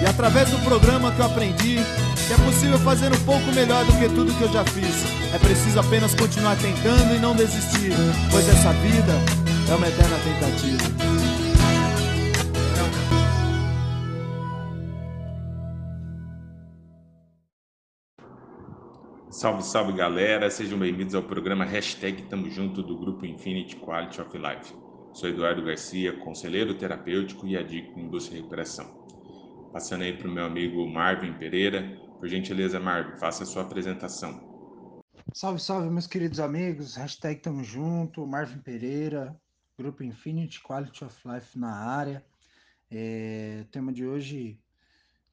E através do programa que eu aprendi que é possível fazer um pouco melhor do que tudo que eu já fiz. É preciso apenas continuar tentando e não desistir, pois essa vida é uma eterna tentativa. Salve, salve galera, sejam bem-vindos ao programa Hashtag Tamo Junto do Grupo Infinity Quality of Life. Sou Eduardo Garcia, conselheiro terapêutico e adicto em busca e recuperação. Passando aí para o meu amigo Marvin Pereira. Por gentileza, Marvin, faça a sua apresentação. Salve, salve, meus queridos amigos. Hashtag Tamo Junto, Marvin Pereira, Grupo Infinity Quality of Life na área. É, o tema de hoje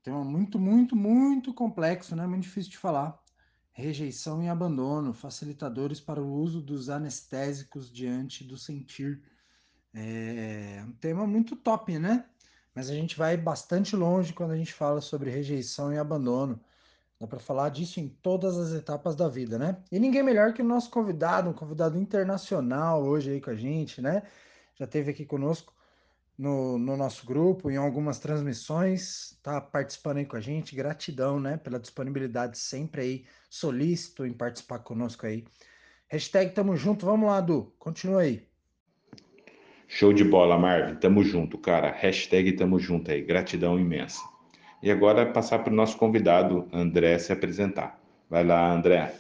tema muito, muito, muito complexo, né? Muito difícil de falar. Rejeição e abandono, facilitadores para o uso dos anestésicos diante do sentir. É um tema muito top, né? Mas a gente vai bastante longe quando a gente fala sobre rejeição e abandono. Dá para falar disso em todas as etapas da vida, né? E ninguém melhor que o nosso convidado, um convidado internacional hoje aí com a gente, né? Já teve aqui conosco no, no nosso grupo, em algumas transmissões, tá participando aí com a gente. Gratidão, né, pela disponibilidade sempre aí, solícito em participar conosco aí. Hashtag tamo junto, vamos lá, Du, continua aí. Show de bola, Marvin. Tamo junto, cara. Hashtag tamo junto aí. Gratidão imensa. E agora passar para o nosso convidado, André, se apresentar. Vai lá, André.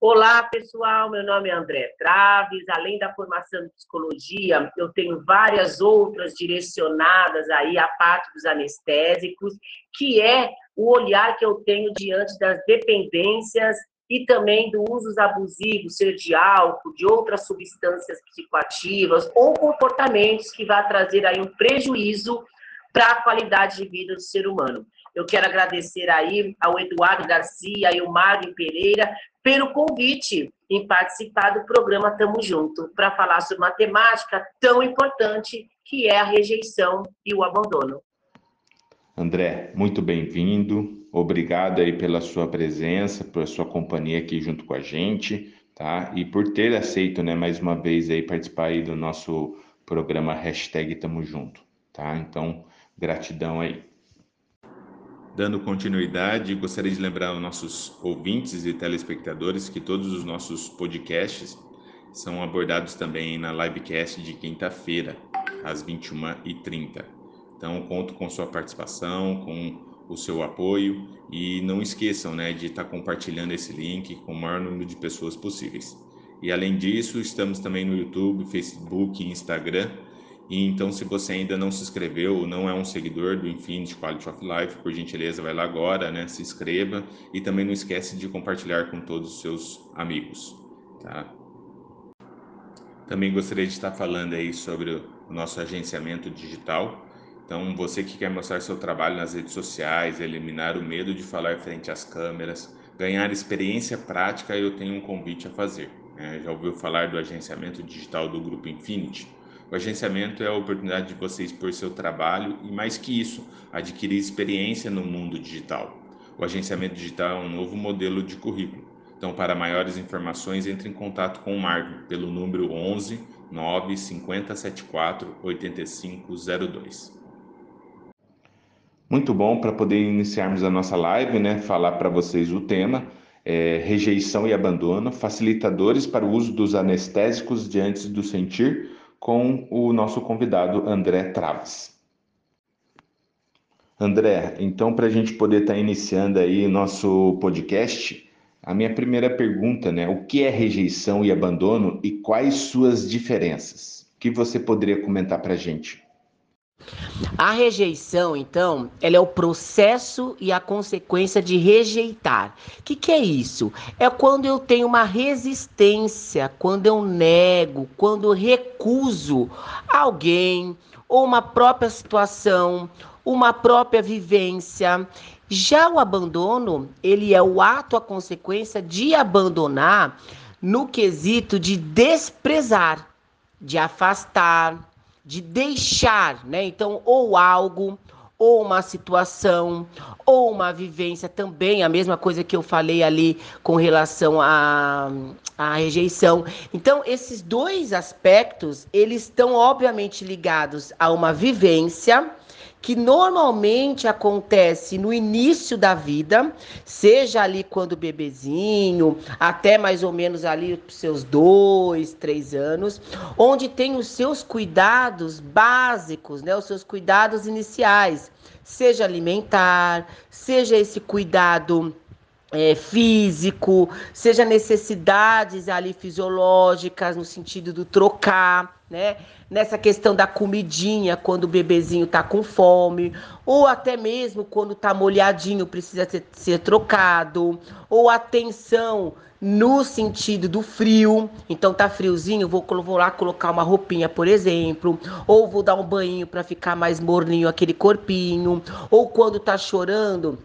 Olá, pessoal. Meu nome é André Traves. Além da formação em psicologia, eu tenho várias outras direcionadas aí à parte dos anestésicos, que é o olhar que eu tenho diante das dependências e também do uso abusivo, seja de álcool, de outras substâncias psicoativas ou comportamentos que vai trazer aí um prejuízo para a qualidade de vida do ser humano. Eu quero agradecer aí ao Eduardo Garcia e ao Mário Pereira pelo convite em participar do programa Tamo Junto, para falar sobre uma temática tão importante que é a rejeição e o abandono. André, muito bem-vindo. Obrigado aí pela sua presença, pela sua companhia aqui junto com a gente, tá? E por ter aceito, né, mais uma vez aí participar aí do nosso programa hashtag Tamo Junto, tá? Então, gratidão aí. Dando continuidade, gostaria de lembrar aos nossos ouvintes e telespectadores que todos os nossos podcasts são abordados também na livecast de quinta-feira, às 21h30. Então, conto com sua participação, com o seu apoio e não esqueçam né, de estar compartilhando esse link com o maior número de pessoas possíveis. E além disso, estamos também no YouTube, Facebook e Instagram. E então, se você ainda não se inscreveu ou não é um seguidor do Infinity Quality of Life, por gentileza, vai lá agora, né? Se inscreva e também não esquece de compartilhar com todos os seus amigos, tá? Também gostaria de estar falando aí sobre o nosso agenciamento digital, então, você que quer mostrar seu trabalho nas redes sociais, eliminar o medo de falar frente às câmeras, ganhar experiência prática, eu tenho um convite a fazer. É, já ouviu falar do agenciamento digital do Grupo Infinity? O agenciamento é a oportunidade de você expor seu trabalho e, mais que isso, adquirir experiência no mundo digital. O agenciamento digital é um novo modelo de currículo. Então, para maiores informações, entre em contato com o Marvin pelo número 11 9 5074 8502. Muito bom para poder iniciarmos a nossa live, né? Falar para vocês o tema é, rejeição e abandono, facilitadores para o uso dos anestésicos diante do sentir, com o nosso convidado André Traves. André, então para a gente poder estar tá iniciando aí nosso podcast, a minha primeira pergunta, né? O que é rejeição e abandono e quais suas diferenças? O que você poderia comentar para a gente? A rejeição, então, ela é o processo e a consequência de rejeitar. O que, que é isso? É quando eu tenho uma resistência, quando eu nego, quando eu recuso alguém ou uma própria situação, uma própria vivência. Já o abandono, ele é o ato, a consequência de abandonar no quesito de desprezar, de afastar, de deixar, né? Então, ou algo, ou uma situação, ou uma vivência também, a mesma coisa que eu falei ali com relação à, à rejeição. Então, esses dois aspectos, eles estão obviamente ligados a uma vivência que normalmente acontece no início da vida, seja ali quando bebezinho, até mais ou menos ali seus dois, três anos, onde tem os seus cuidados básicos, né, os seus cuidados iniciais, seja alimentar, seja esse cuidado é, físico, seja necessidades ali fisiológicas no sentido do trocar, né? Nessa questão da comidinha quando o bebezinho tá com fome, ou até mesmo quando tá molhadinho precisa ser, ser trocado, ou atenção no sentido do frio. Então tá friozinho, vou, vou lá colocar uma roupinha, por exemplo, ou vou dar um banho para ficar mais morninho aquele corpinho, ou quando tá chorando,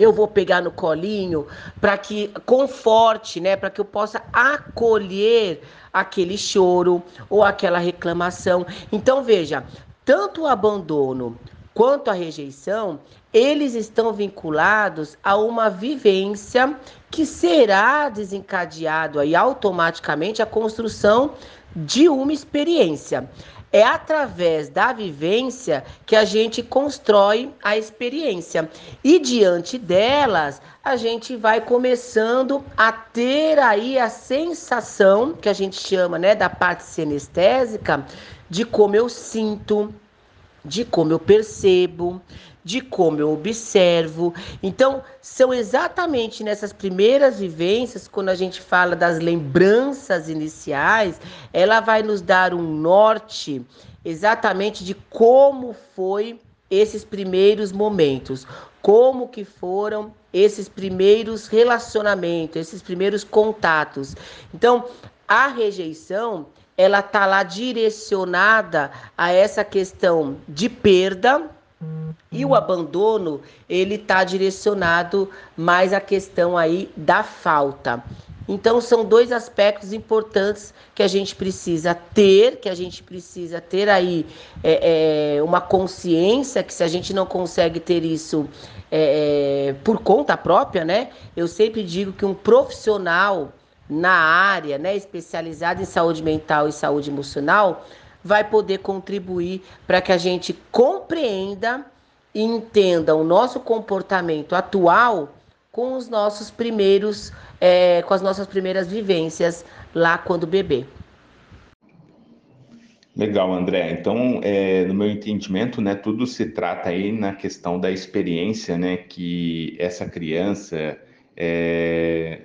eu vou pegar no colinho para que conforte, né, para que eu possa acolher aquele choro ou aquela reclamação. Então veja, tanto o abandono quanto a rejeição, eles estão vinculados a uma vivência que será desencadeado aí automaticamente a construção de uma experiência. É através da vivência que a gente constrói a experiência. E diante delas, a gente vai começando a ter aí a sensação, que a gente chama, né, da parte sinestésica, de como eu sinto, de como eu percebo, de como eu observo. Então, são exatamente nessas primeiras vivências, quando a gente fala das lembranças iniciais, ela vai nos dar um norte exatamente de como foi esses primeiros momentos, como que foram esses primeiros relacionamentos, esses primeiros contatos. Então, a rejeição, ela tá lá direcionada a essa questão de perda, e o abandono, ele está direcionado mais à questão aí da falta. Então, são dois aspectos importantes que a gente precisa ter, que a gente precisa ter aí é, é, uma consciência, que se a gente não consegue ter isso é, é por conta própria, né? Eu sempre digo que um profissional na área, né, especializado em saúde mental e saúde emocional, vai poder contribuir para que a gente compreenda e entenda o nosso comportamento atual com os nossos primeiros, é, com as nossas primeiras vivências lá quando bebê. Legal, André. Então, é, no meu entendimento, né, tudo se trata aí na questão da experiência, né, que essa criança é,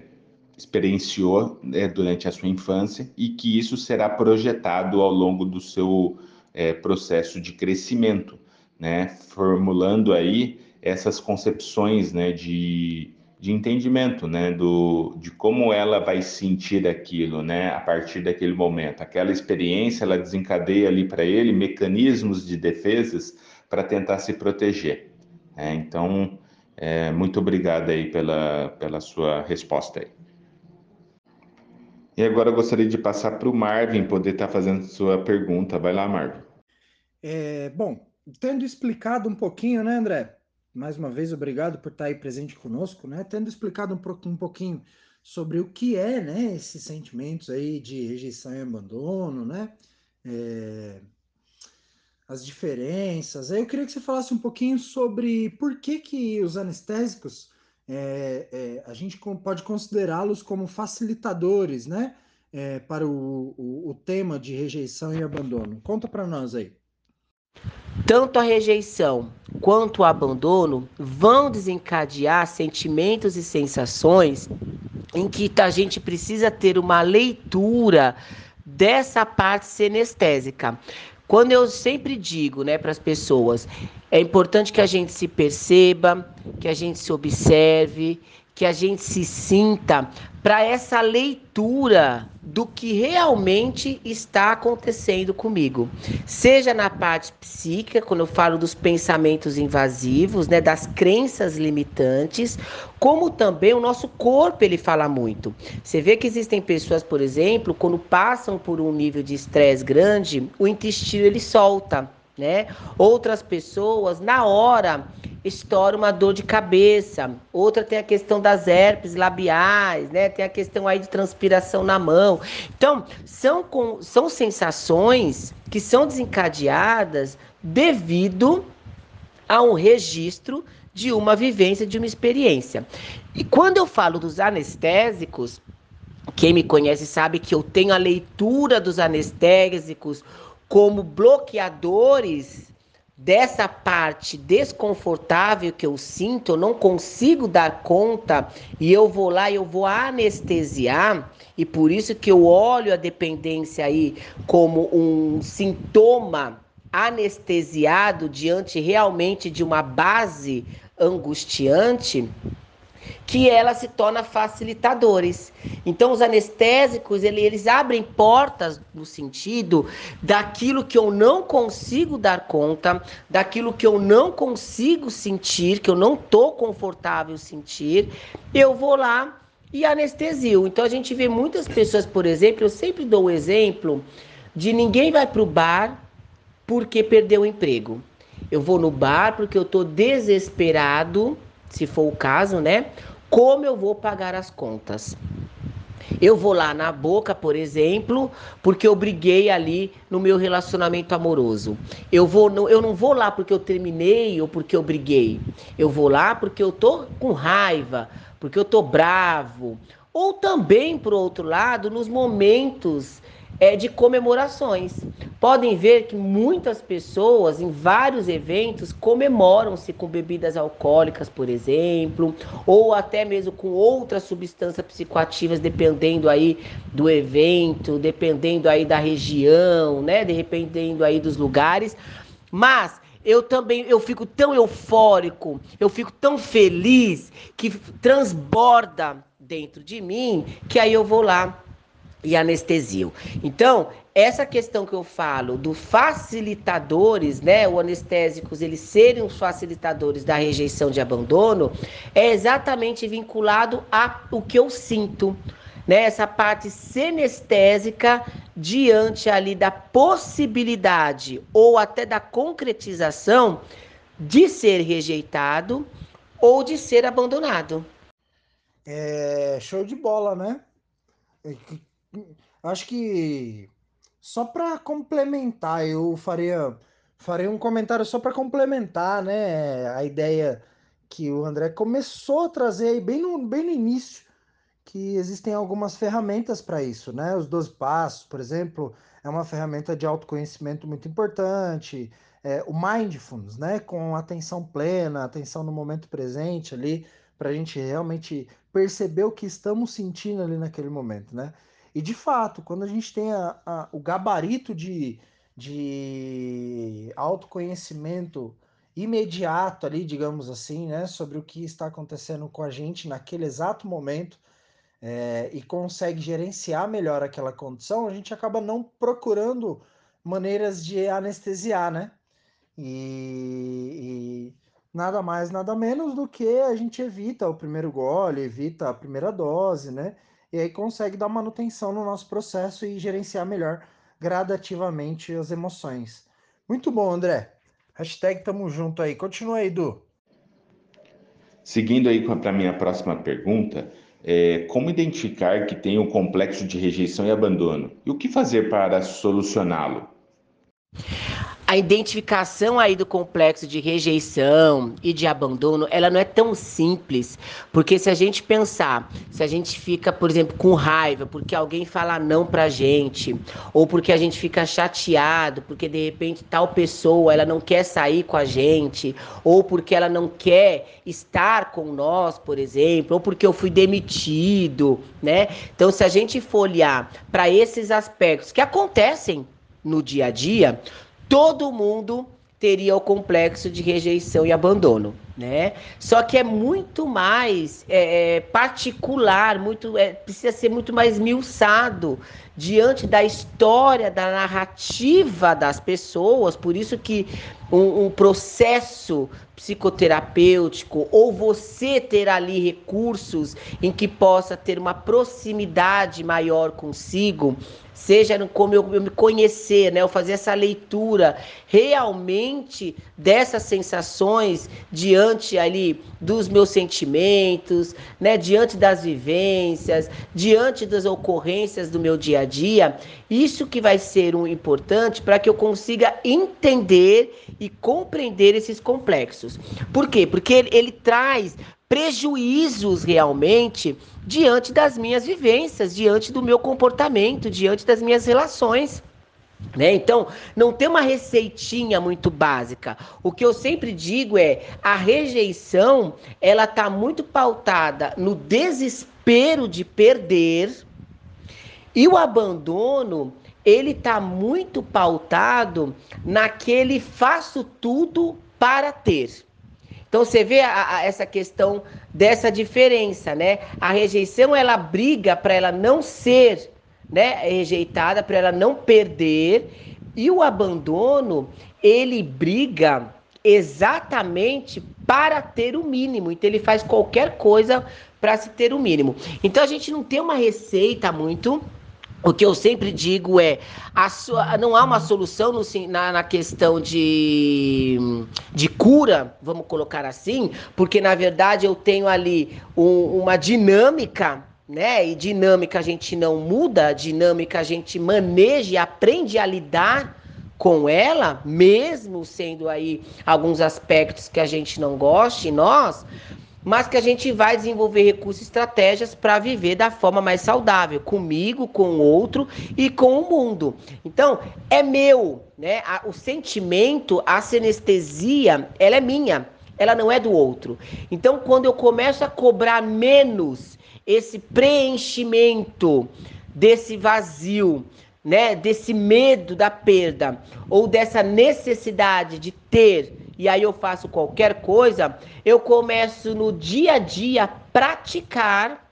experienciou né, durante a sua infância e que isso será projetado ao longo do seu é, processo de crescimento, né, formulando aí essas concepções né, de, de entendimento né, do, de como ela vai sentir aquilo né, a partir daquele momento. Aquela experiência ela desencadeia ali para ele mecanismos de defesas para tentar se proteger. Né? Então, é, muito obrigado aí pela, pela sua resposta aí. E agora eu gostaria de passar para o Marvin poder estar tá fazendo sua pergunta. Vai lá, Marvin. É, bom, tendo explicado um pouquinho, né, André? Mais uma vez, obrigado por estar aí presente conosco, né? Tendo explicado um, um pouquinho sobre o que é, né, esses sentimentos aí de rejeição e abandono, né? É, as diferenças. Aí eu queria que você falasse um pouquinho sobre por que que os anestésicos é, é, a gente pode considerá-los como facilitadores, né? É, para o, o, o, tema de rejeição e abandono. Conta para nós aí. Tanto a rejeição quanto o abandono vão desencadear sentimentos e sensações em que a gente precisa ter uma leitura dessa parte senestésica. Quando eu sempre digo, né, para as pessoas, é importante que a gente se perceba, que a gente se observe, que a gente se sinta para essa leitura do que realmente está acontecendo comigo. Seja na parte psíquica, quando eu falo dos pensamentos invasivos, né, das crenças limitantes, como também o nosso corpo ele fala muito. Você vê que existem pessoas, por exemplo, quando passam por um nível de estresse grande, o intestino ele solta né? Outras pessoas, na hora, estoura uma dor de cabeça. Outra tem a questão das herpes labiais, né? Tem a questão aí de transpiração na mão. Então, são, com, são sensações que são desencadeadas devido a um registro de uma vivência, de uma experiência. E quando eu falo dos anestésicos, quem me conhece sabe que eu tenho a leitura dos anestésicos como bloqueadores dessa parte desconfortável que eu sinto, eu não consigo dar conta e eu vou lá e eu vou anestesiar, e por isso que eu olho a dependência aí como um sintoma anestesiado diante realmente de uma base angustiante que ela se torna facilitadores. Então, os anestésicos, ele, eles abrem portas no sentido daquilo que eu não consigo dar conta, daquilo que eu não consigo sentir, que eu não estou confortável sentir, eu vou lá e anestesio. Então, a gente vê muitas pessoas, por exemplo, eu sempre dou o exemplo de ninguém vai para o bar porque perdeu o emprego. Eu vou no bar porque eu estou desesperado se for o caso, né? Como eu vou pagar as contas? Eu vou lá na boca, por exemplo, porque eu briguei ali no meu relacionamento amoroso. Eu vou não, eu não vou lá porque eu terminei ou porque eu briguei. Eu vou lá porque eu tô com raiva, porque eu tô bravo. Ou também, por outro lado, nos momentos é, de comemorações. Podem ver que muitas pessoas em vários eventos comemoram-se com bebidas alcoólicas, por exemplo, ou até mesmo com outras substâncias psicoativas, dependendo aí do evento, dependendo aí da região, né? Dependendo aí dos lugares. Mas eu também eu fico tão eufórico, eu fico tão feliz que transborda dentro de mim que aí eu vou lá e anestesio. Então, essa questão que eu falo do facilitadores, né, o anestésicos, eles serem os facilitadores da rejeição de abandono, é exatamente vinculado a o que eu sinto, né, essa parte senestésica diante ali da possibilidade ou até da concretização de ser rejeitado ou de ser abandonado. É show de bola, né? Acho que só para complementar, eu faria, faria um comentário só para complementar, né, a ideia que o André começou a trazer aí bem no, bem no início, que existem algumas ferramentas para isso, né? Os 12 passos, por exemplo, é uma ferramenta de autoconhecimento muito importante. É, o mindfulness, né? Com atenção plena, atenção no momento presente ali, para a gente realmente perceber o que estamos sentindo ali naquele momento, né? E de fato, quando a gente tem a, a, o gabarito de, de autoconhecimento imediato ali, digamos assim, né, sobre o que está acontecendo com a gente naquele exato momento é, e consegue gerenciar melhor aquela condição, a gente acaba não procurando maneiras de anestesiar, né? E, e nada mais, nada menos do que a gente evita o primeiro gole, evita a primeira dose, né? E aí consegue dar manutenção no nosso processo e gerenciar melhor gradativamente as emoções. Muito bom, André. Hashtag tamo junto aí. Continua aí, Du. Seguindo aí para a minha próxima pergunta, é, como identificar que tem um complexo de rejeição e abandono? E o que fazer para solucioná-lo? A identificação aí do complexo de rejeição e de abandono, ela não é tão simples, porque se a gente pensar, se a gente fica, por exemplo, com raiva porque alguém fala não pra gente, ou porque a gente fica chateado porque de repente tal pessoa ela não quer sair com a gente, ou porque ela não quer estar com nós, por exemplo, ou porque eu fui demitido, né? Então, se a gente for olhar para esses aspectos que acontecem no dia a dia, Todo mundo teria o complexo de rejeição e abandono, né? Só que é muito mais é, é particular, muito é, precisa ser muito mais miuçado diante da história, da narrativa das pessoas. Por isso que um, um processo psicoterapêutico ou você ter ali recursos em que possa ter uma proximidade maior consigo seja como eu, eu, me conhecer, né? Eu fazer essa leitura realmente dessas sensações diante ali dos meus sentimentos, né? Diante das vivências, diante das ocorrências do meu dia a dia. Isso que vai ser um importante para que eu consiga entender e compreender esses complexos. Por quê? Porque ele, ele traz prejuízos realmente diante das minhas vivências, diante do meu comportamento, diante das minhas relações. Né? Então, não tem uma receitinha muito básica. O que eu sempre digo é a rejeição, ela está muito pautada no desespero de perder e o abandono, ele está muito pautado naquele faço tudo para ter. Então você vê a, a, essa questão dessa diferença, né? A rejeição ela briga para ela não ser, né, rejeitada, para ela não perder, e o abandono ele briga exatamente para ter o mínimo. Então ele faz qualquer coisa para se ter o mínimo. Então a gente não tem uma receita muito o que eu sempre digo é, a, não há uma solução no, na, na, questão de, de cura, vamos colocar assim, porque na verdade eu tenho ali um, uma dinâmica, né? E dinâmica a gente não muda, dinâmica a gente maneja e aprende a lidar com ela, mesmo sendo aí alguns aspectos que a gente não goste, nós, mas que a gente vai desenvolver recursos e estratégias para viver da forma mais saudável, comigo, com o outro e com o mundo. Então, é meu, né? O sentimento, a sinestesia, ela é minha, ela não é do outro. Então, quando eu começo a cobrar menos esse preenchimento desse vazio, né, desse medo da perda ou dessa necessidade de ter e aí eu faço qualquer coisa, eu começo no dia a dia praticar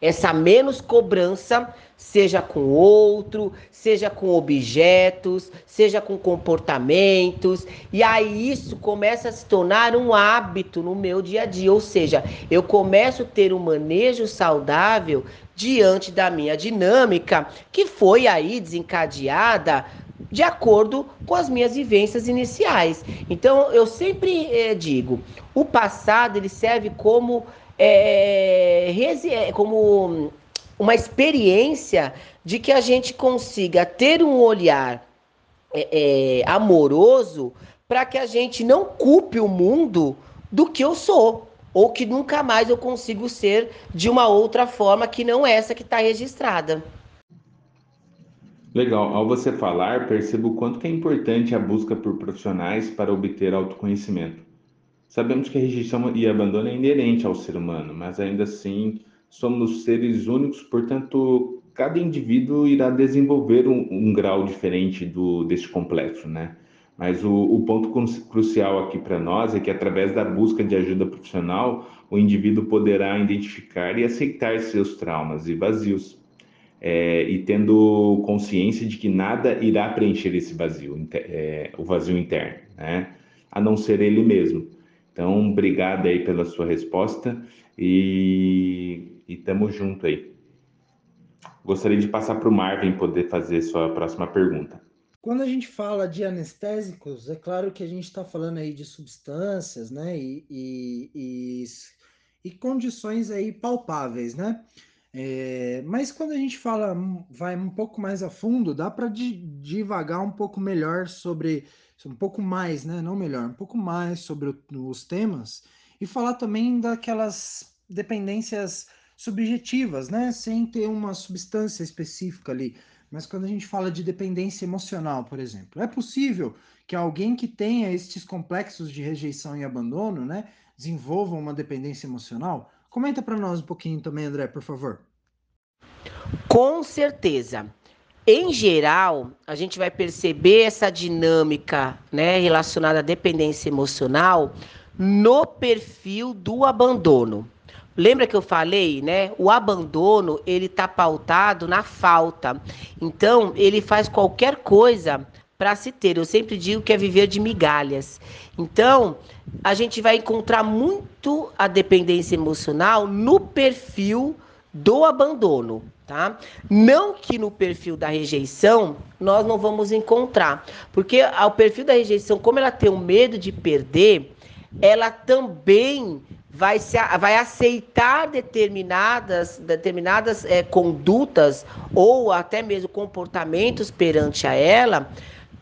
essa menos cobrança, seja com outro, seja com objetos, seja com comportamentos, e aí isso começa a se tornar um hábito no meu dia a dia, ou seja, eu começo a ter um manejo saudável diante da minha dinâmica, que foi aí desencadeada de acordo com as minhas vivências iniciais. Então, eu sempre é, digo, o passado ele serve como, é, como uma experiência de que a gente consiga ter um olhar amoroso para que a gente não culpe o mundo do que eu sou ou que nunca mais eu consigo ser de uma outra forma que não essa que está registrada. Legal. Ao você falar, percebo o quanto que é importante a busca por profissionais para obter autoconhecimento. Sabemos que a rejeição e abandono é inerente ao ser humano, mas ainda assim somos seres únicos, portanto, cada indivíduo irá desenvolver um, um grau diferente do desse complexo, né? Mas o, o ponto crucial aqui para nós é que através da busca de ajuda profissional, o indivíduo poderá identificar e aceitar seus traumas e vazios é, e tendo consciência de que nada irá preencher esse vazio, é, o vazio interno, né? A não ser ele mesmo. Então, obrigado aí pela sua resposta e estamos junto aí. Gostaria de passar para o Marvin poder fazer sua próxima pergunta. Quando a gente fala de anestésicos, é claro que a gente está falando aí de substâncias, né? E, e, e, e condições aí palpáveis, né? É, mas quando a gente fala, vai um pouco mais a fundo, dá para divagar um pouco melhor sobre, um pouco mais, né? Não melhor, um pouco mais sobre o, os temas e falar também daquelas dependências subjetivas, né? Sem ter uma substância específica ali. Mas quando a gente fala de dependência emocional, por exemplo, é possível que alguém que tenha estes complexos de rejeição e abandono, né, desenvolva uma dependência emocional? Comenta para nós um pouquinho também, André, por favor. Com certeza. em geral, a gente vai perceber essa dinâmica né, relacionada à dependência emocional no perfil do abandono. Lembra que eu falei, né? O abandono, ele tá pautado na falta. Então, ele faz qualquer coisa para se ter. Eu sempre digo que é viver de migalhas. Então, a gente vai encontrar muito a dependência emocional no perfil do abandono, tá? Não que no perfil da rejeição nós não vamos encontrar, porque o perfil da rejeição, como ela tem o medo de perder, ela também vai, se, vai aceitar determinadas, determinadas é, condutas ou até mesmo comportamentos perante a ela,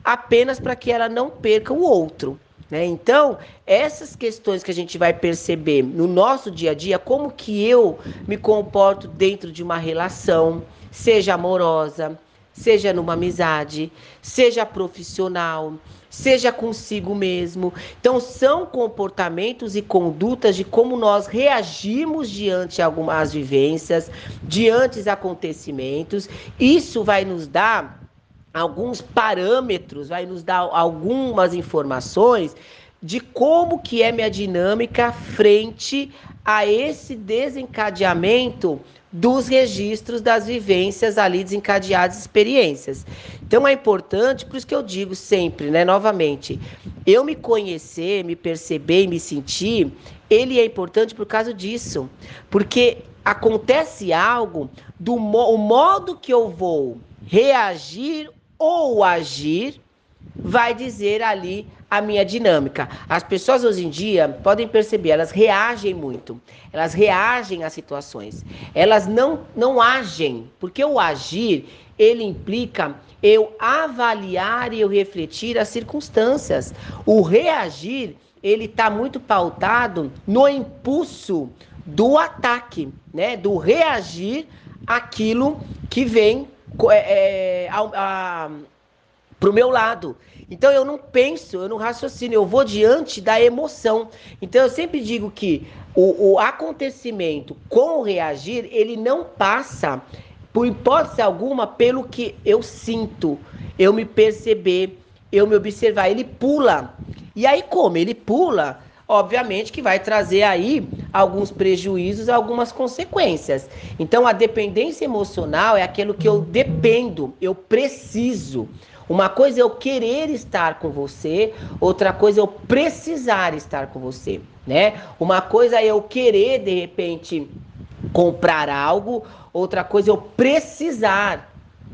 apenas para que ela não perca o outro. Né? Então, essas questões que a gente vai perceber no nosso dia a dia, como que eu me comporto dentro de uma relação, seja amorosa, seja numa amizade, seja profissional, seja consigo mesmo. Então, são comportamentos e condutas de como nós reagimos diante algumas vivências, diante os acontecimentos. Isso vai nos dar alguns parâmetros, vai nos dar algumas informações de como que é minha dinâmica frente a esse desencadeamento dos registros das vivências ali desencadeadas, experiências. Então é importante, por isso que eu digo sempre, né, novamente, eu me conhecer, me perceber me sentir, ele é importante por causa disso, porque acontece algo do mo o modo que eu vou reagir ou agir vai dizer ali a minha dinâmica. As pessoas hoje em dia podem perceber, elas reagem muito. Elas reagem às situações. Elas não não agem, porque o agir, ele implica eu avaliar e eu refletir as circunstâncias. O reagir, ele está muito pautado no impulso do ataque, né? Do reagir aquilo que vem é, é, a, a, pro meu lado. Então eu não penso, eu não raciocino, eu vou diante da emoção. Então eu sempre digo que o, o acontecimento com o reagir, ele não passa, por hipótese alguma, pelo que eu sinto, eu me perceber, eu me observar. Ele pula. E aí, como? Ele pula obviamente que vai trazer aí alguns prejuízos, algumas consequências. Então, a dependência emocional é aquilo que eu dependo, eu preciso. Uma coisa é eu querer estar com você, outra coisa é eu precisar estar com você, né? Uma coisa é eu querer de repente comprar algo, outra coisa é eu precisar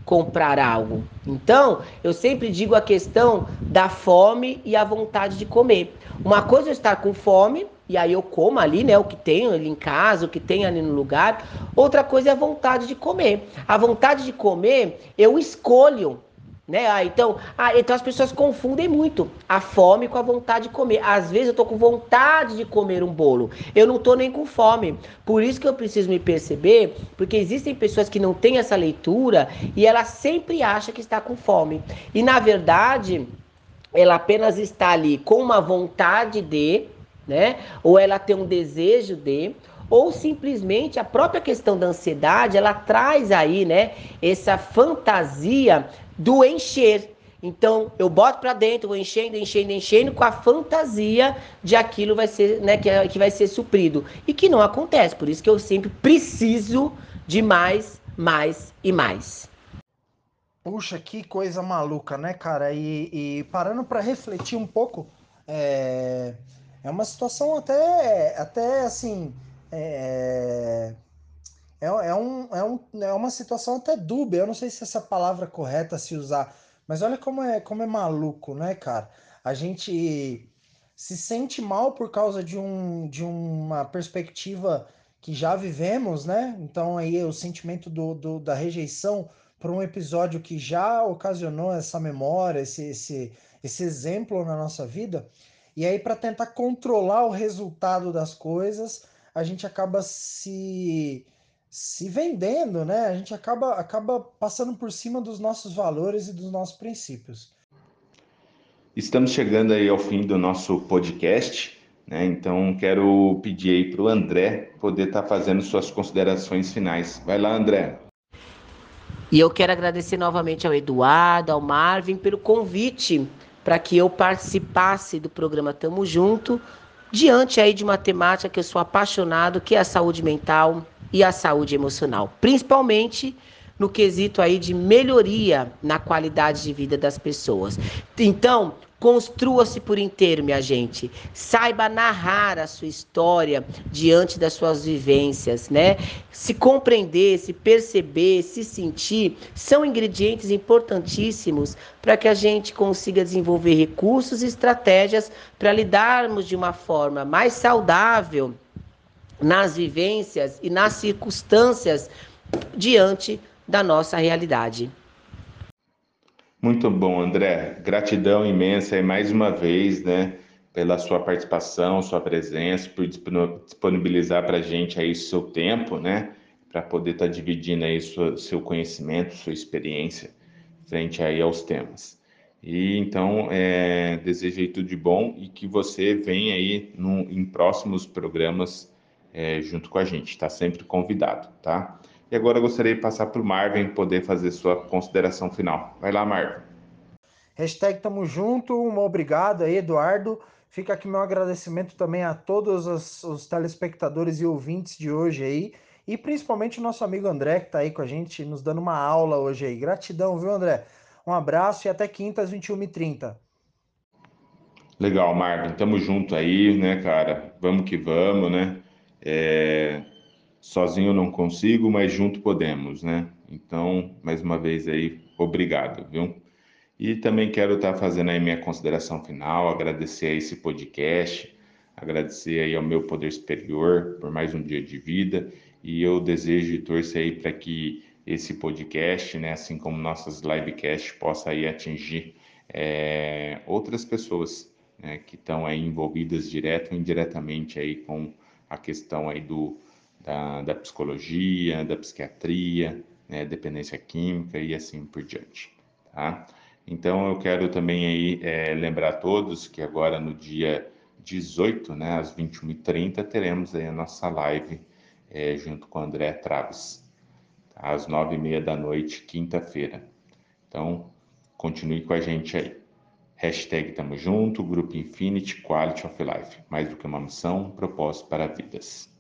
comprar algo. Então, eu sempre digo a questão da fome e a vontade de comer. Uma coisa é estar com fome, e aí eu como ali, né, o que tenho ali em casa, o que tem ali no lugar. Outra coisa é a vontade de comer. A vontade de comer, eu escolho né? Ah, então, ah, então as pessoas confundem muito a fome com a vontade de comer. Às vezes eu tô com vontade de comer um bolo, eu não tô nem com fome. Por isso que eu preciso me perceber, porque existem pessoas que não têm essa leitura e ela sempre acha que está com fome. E na verdade, ela apenas está ali com uma vontade de, né? Ou ela tem um desejo de, ou simplesmente a própria questão da ansiedade, ela traz aí, né, essa fantasia do encher. Então, eu boto para dentro, vou enchendo, enchendo, enchendo com a fantasia de aquilo vai ser, né, que, que vai ser suprido. E que não acontece. Por isso que eu sempre preciso de mais, mais e mais. Puxa, que coisa maluca, né, cara? E, e parando para refletir um pouco, é, é uma situação até, até assim, é, é, é, um, é, um, é uma situação até dúbia. Eu não sei se essa palavra é correta se usar, mas olha como é, como é maluco, né, cara? A gente se sente mal por causa de, um, de uma perspectiva que já vivemos, né? Então aí o sentimento do, do da rejeição por um episódio que já ocasionou essa memória, esse, esse, esse exemplo na nossa vida. E aí, para tentar controlar o resultado das coisas, a gente acaba se se vendendo, né? A gente acaba, acaba passando por cima dos nossos valores e dos nossos princípios. Estamos chegando aí ao fim do nosso podcast, né? Então quero pedir aí para o André poder estar tá fazendo suas considerações finais. Vai lá, André. E eu quero agradecer novamente ao Eduardo, ao Marvin, pelo convite para que eu participasse do programa Tamo Junto, diante aí de uma temática que eu sou apaixonado, que é a saúde mental e a saúde emocional, principalmente no quesito aí de melhoria na qualidade de vida das pessoas. Então, Construa-se por inteiro, minha gente. Saiba narrar a sua história diante das suas vivências, né? Se compreender, se perceber, se sentir, são ingredientes importantíssimos para que a gente consiga desenvolver recursos e estratégias para lidarmos de uma forma mais saudável nas vivências e nas circunstâncias diante da nossa realidade. Muito bom, André. Gratidão imensa e mais uma vez, né, pela sua participação, sua presença, por disponibilizar para a gente aí seu tempo, né, para poder estar tá dividindo aí seu conhecimento, sua experiência frente aí aos temas. E então, é, desejo aí tudo de bom e que você venha aí no, em próximos programas é, junto com a gente. Está sempre convidado, tá? E agora eu gostaria de passar para o Marvin poder fazer sua consideração final. Vai lá, Marvin. Hashtag tamo junto, um obrigado aí, Eduardo. Fica aqui meu agradecimento também a todos os, os telespectadores e ouvintes de hoje aí. E principalmente o nosso amigo André, que está aí com a gente, nos dando uma aula hoje aí. Gratidão, viu, André? Um abraço e até quinta às 21h30. Legal, Marvin. Tamo junto aí, né, cara? Vamos que vamos, né? É... Sozinho não consigo, mas junto podemos, né? Então, mais uma vez aí, obrigado, viu? E também quero estar fazendo aí minha consideração final, agradecer a esse podcast, agradecer aí ao meu poder superior por mais um dia de vida e eu desejo e torço aí para que esse podcast, né, assim como nossas livecasts, possa aí atingir é, outras pessoas né, que estão aí envolvidas direto ou indiretamente aí com a questão aí do da, da psicologia, da psiquiatria, né, dependência química e assim por diante, tá? Então eu quero também aí é, lembrar a todos que agora no dia 18, né, às 21h30, teremos aí a nossa live é, junto com o André Traves, tá? às 9h30 da noite, quinta-feira. Então, continue com a gente aí. Hashtag Tamo Junto, Grupo Infinity Quality of Life. Mais do que uma missão, propósito para vidas.